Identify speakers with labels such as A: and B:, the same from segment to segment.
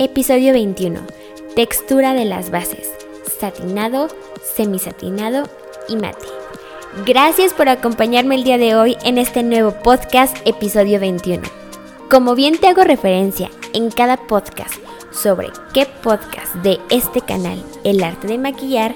A: Episodio 21. Textura de las bases. Satinado, semisatinado y mate. Gracias por acompañarme el día de hoy en este nuevo podcast, episodio 21. Como bien te hago referencia en cada podcast sobre qué podcast de este canal, El arte de maquillar,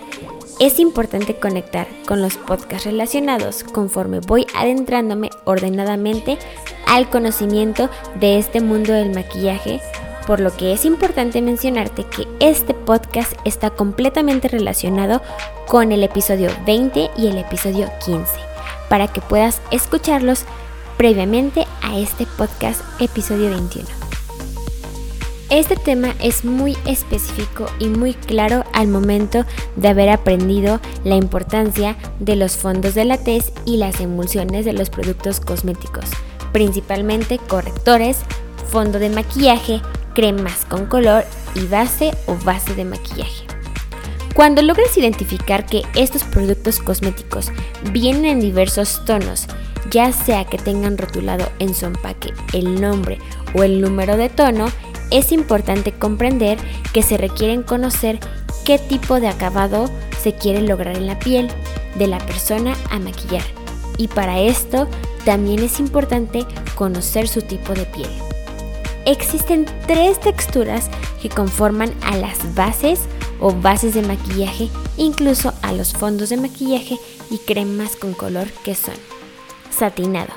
A: es importante conectar con los podcasts relacionados conforme voy adentrándome ordenadamente al conocimiento de este mundo del maquillaje por lo que es importante mencionarte que este podcast está completamente relacionado con el episodio 20 y el episodio 15, para que puedas escucharlos previamente a este podcast episodio 21. Este tema es muy específico y muy claro al momento de haber aprendido la importancia de los fondos de la tez y las emulsiones de los productos cosméticos, principalmente correctores, fondo de maquillaje, cremas con color y base o base de maquillaje. Cuando logres identificar que estos productos cosméticos vienen en diversos tonos, ya sea que tengan rotulado en su empaque el nombre o el número de tono, es importante comprender que se requieren conocer qué tipo de acabado se quiere lograr en la piel de la persona a maquillar. Y para esto también es importante conocer su tipo de piel. Existen tres texturas que conforman a las bases o bases de maquillaje, incluso a los fondos de maquillaje y cremas con color que son satinado.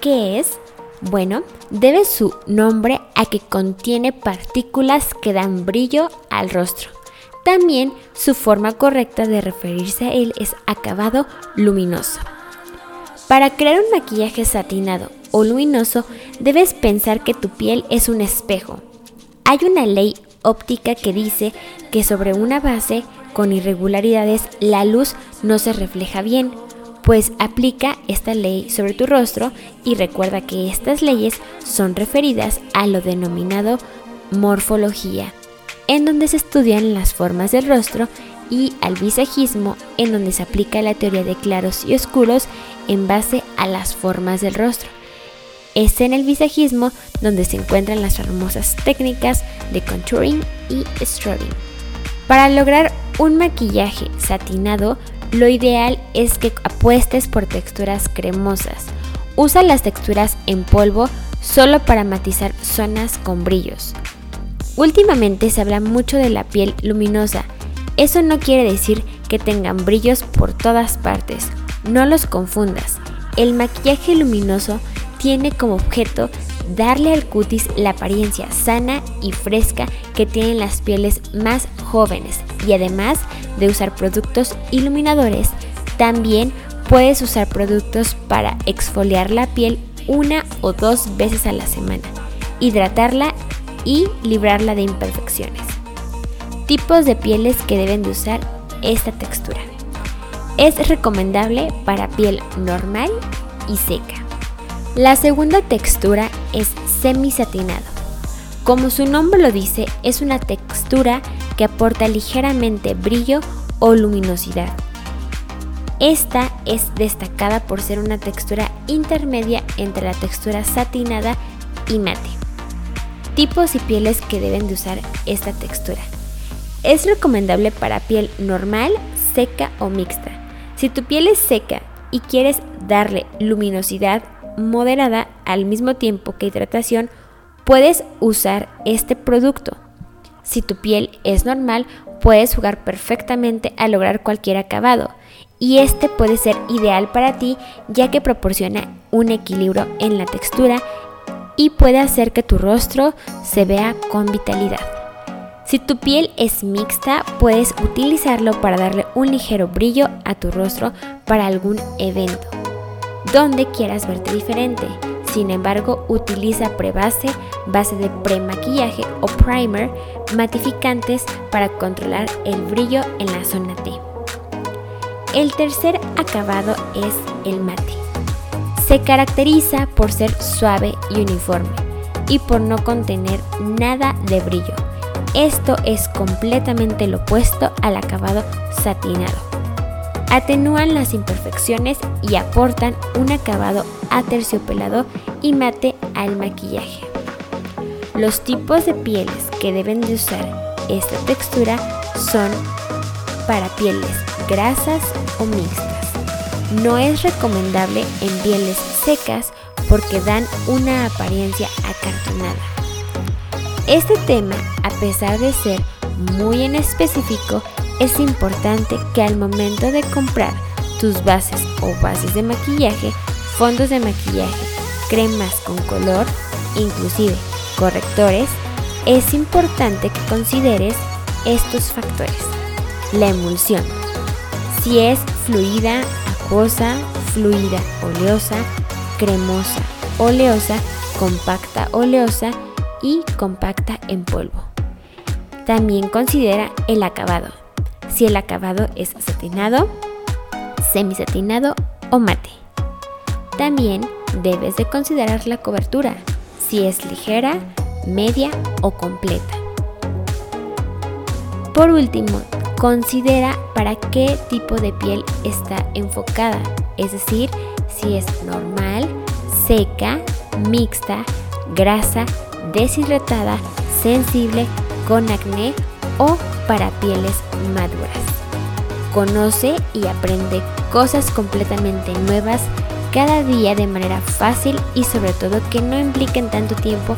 A: ¿Qué es? Bueno, debe su nombre a que contiene partículas que dan brillo al rostro. También su forma correcta de referirse a él es acabado luminoso. Para crear un maquillaje satinado o luminoso, debes pensar que tu piel es un espejo. Hay una ley óptica que dice que sobre una base con irregularidades la luz no se refleja bien, pues aplica esta ley sobre tu rostro y recuerda que estas leyes son referidas a lo denominado morfología, en donde se estudian las formas del rostro y al visajismo, en donde se aplica la teoría de claros y oscuros en base a las formas del rostro. Es en el visajismo donde se encuentran las famosas técnicas de contouring y strobing. Para lograr un maquillaje satinado, lo ideal es que apuestes por texturas cremosas. Usa las texturas en polvo solo para matizar zonas con brillos. Últimamente se habla mucho de la piel luminosa. Eso no quiere decir que tengan brillos por todas partes. No los confundas. el maquillaje luminoso tiene como objeto darle al cutis la apariencia sana y fresca que tienen las pieles más jóvenes y además de usar productos iluminadores, también puedes usar productos para exfoliar la piel una o dos veces a la semana, hidratarla y librarla de imperfecciones. Tipos de pieles que deben de usar esta textura. Es recomendable para piel normal y seca. La segunda textura es semi-satinado. Como su nombre lo dice, es una textura que aporta ligeramente brillo o luminosidad. Esta es destacada por ser una textura intermedia entre la textura satinada y mate. Tipos y pieles que deben de usar esta textura. Es recomendable para piel normal, seca o mixta. Si tu piel es seca y quieres darle luminosidad moderada al mismo tiempo que hidratación, puedes usar este producto. Si tu piel es normal, puedes jugar perfectamente a lograr cualquier acabado y este puede ser ideal para ti ya que proporciona un equilibrio en la textura y puede hacer que tu rostro se vea con vitalidad. Si tu piel es mixta, puedes utilizarlo para darle un ligero brillo a tu rostro para algún evento donde quieras verte diferente. Sin embargo, utiliza prebase, base de premaquillaje o primer, matificantes para controlar el brillo en la zona T. El tercer acabado es el mate. Se caracteriza por ser suave y uniforme y por no contener nada de brillo. Esto es completamente lo opuesto al acabado satinado atenúan las imperfecciones y aportan un acabado aterciopelado y mate al maquillaje. Los tipos de pieles que deben de usar esta textura son para pieles grasas o mixtas. No es recomendable en pieles secas porque dan una apariencia acartonada. Este tema, a pesar de ser muy en específico, es importante que al momento de comprar tus bases o bases de maquillaje, fondos de maquillaje, cremas con color, inclusive correctores, es importante que consideres estos factores. La emulsión. Si es fluida, acuosa, fluida, oleosa, cremosa, oleosa, compacta, oleosa y compacta en polvo. También considera el acabado si el acabado es satinado, semisatinado o mate. También debes de considerar la cobertura, si es ligera, media o completa. Por último, considera para qué tipo de piel está enfocada, es decir, si es normal, seca, mixta, grasa, deshidratada, sensible, con acné o para pieles maduras. Conoce y aprende cosas completamente nuevas cada día de manera fácil y sobre todo que no impliquen tanto tiempo.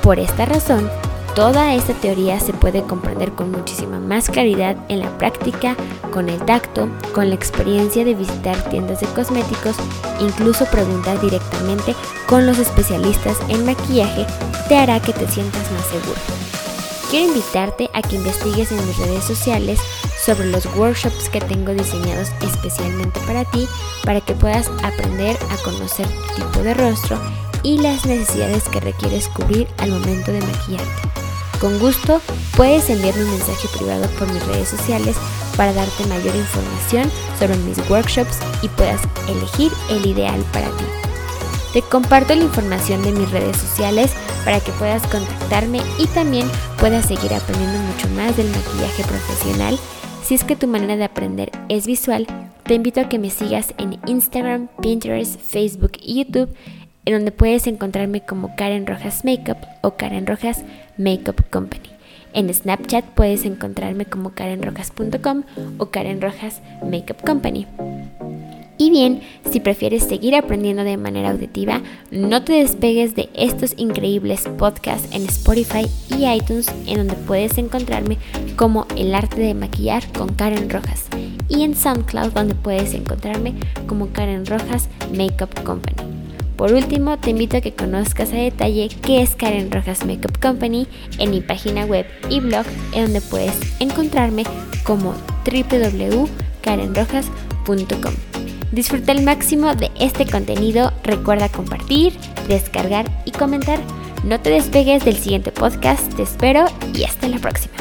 A: Por esta razón, toda esta teoría se puede comprender con muchísima más claridad en la práctica, con el tacto, con la experiencia de visitar tiendas de cosméticos, incluso preguntar directamente con los especialistas en maquillaje te hará que te sientas más seguro. Quiero invitarte a que investigues en mis redes sociales sobre los workshops que tengo diseñados especialmente para ti, para que puedas aprender a conocer tu tipo de rostro y las necesidades que requieres cubrir al momento de maquillarte. Con gusto puedes enviarme un mensaje privado por mis redes sociales para darte mayor información sobre mis workshops y puedas elegir el ideal para ti. Te comparto la información de mis redes sociales para que puedas contactarme y también puedas seguir aprendiendo mucho más del maquillaje profesional. Si es que tu manera de aprender es visual, te invito a que me sigas en Instagram, Pinterest, Facebook y YouTube, en donde puedes encontrarme como Karen Rojas Makeup o Karen Rojas Makeup Company. En Snapchat puedes encontrarme como karenrojas.com o Karen Rojas Makeup Company. Y bien, si prefieres seguir aprendiendo de manera auditiva, no te despegues de estos increíbles podcasts en Spotify y iTunes, en donde puedes encontrarme como El arte de maquillar con Karen Rojas. y en SoundCloud donde puedes encontrarme como Karen Rojas Makeup Company. Por último, te invito a que conozcas a detalle qué es Karen Rojas Makeup Company en mi página web y blog, en donde puedes encontrarme como www.karenrojas.com. Disfruta al máximo de este contenido, recuerda compartir, descargar y comentar. No te despegues del siguiente podcast, te espero y hasta la próxima.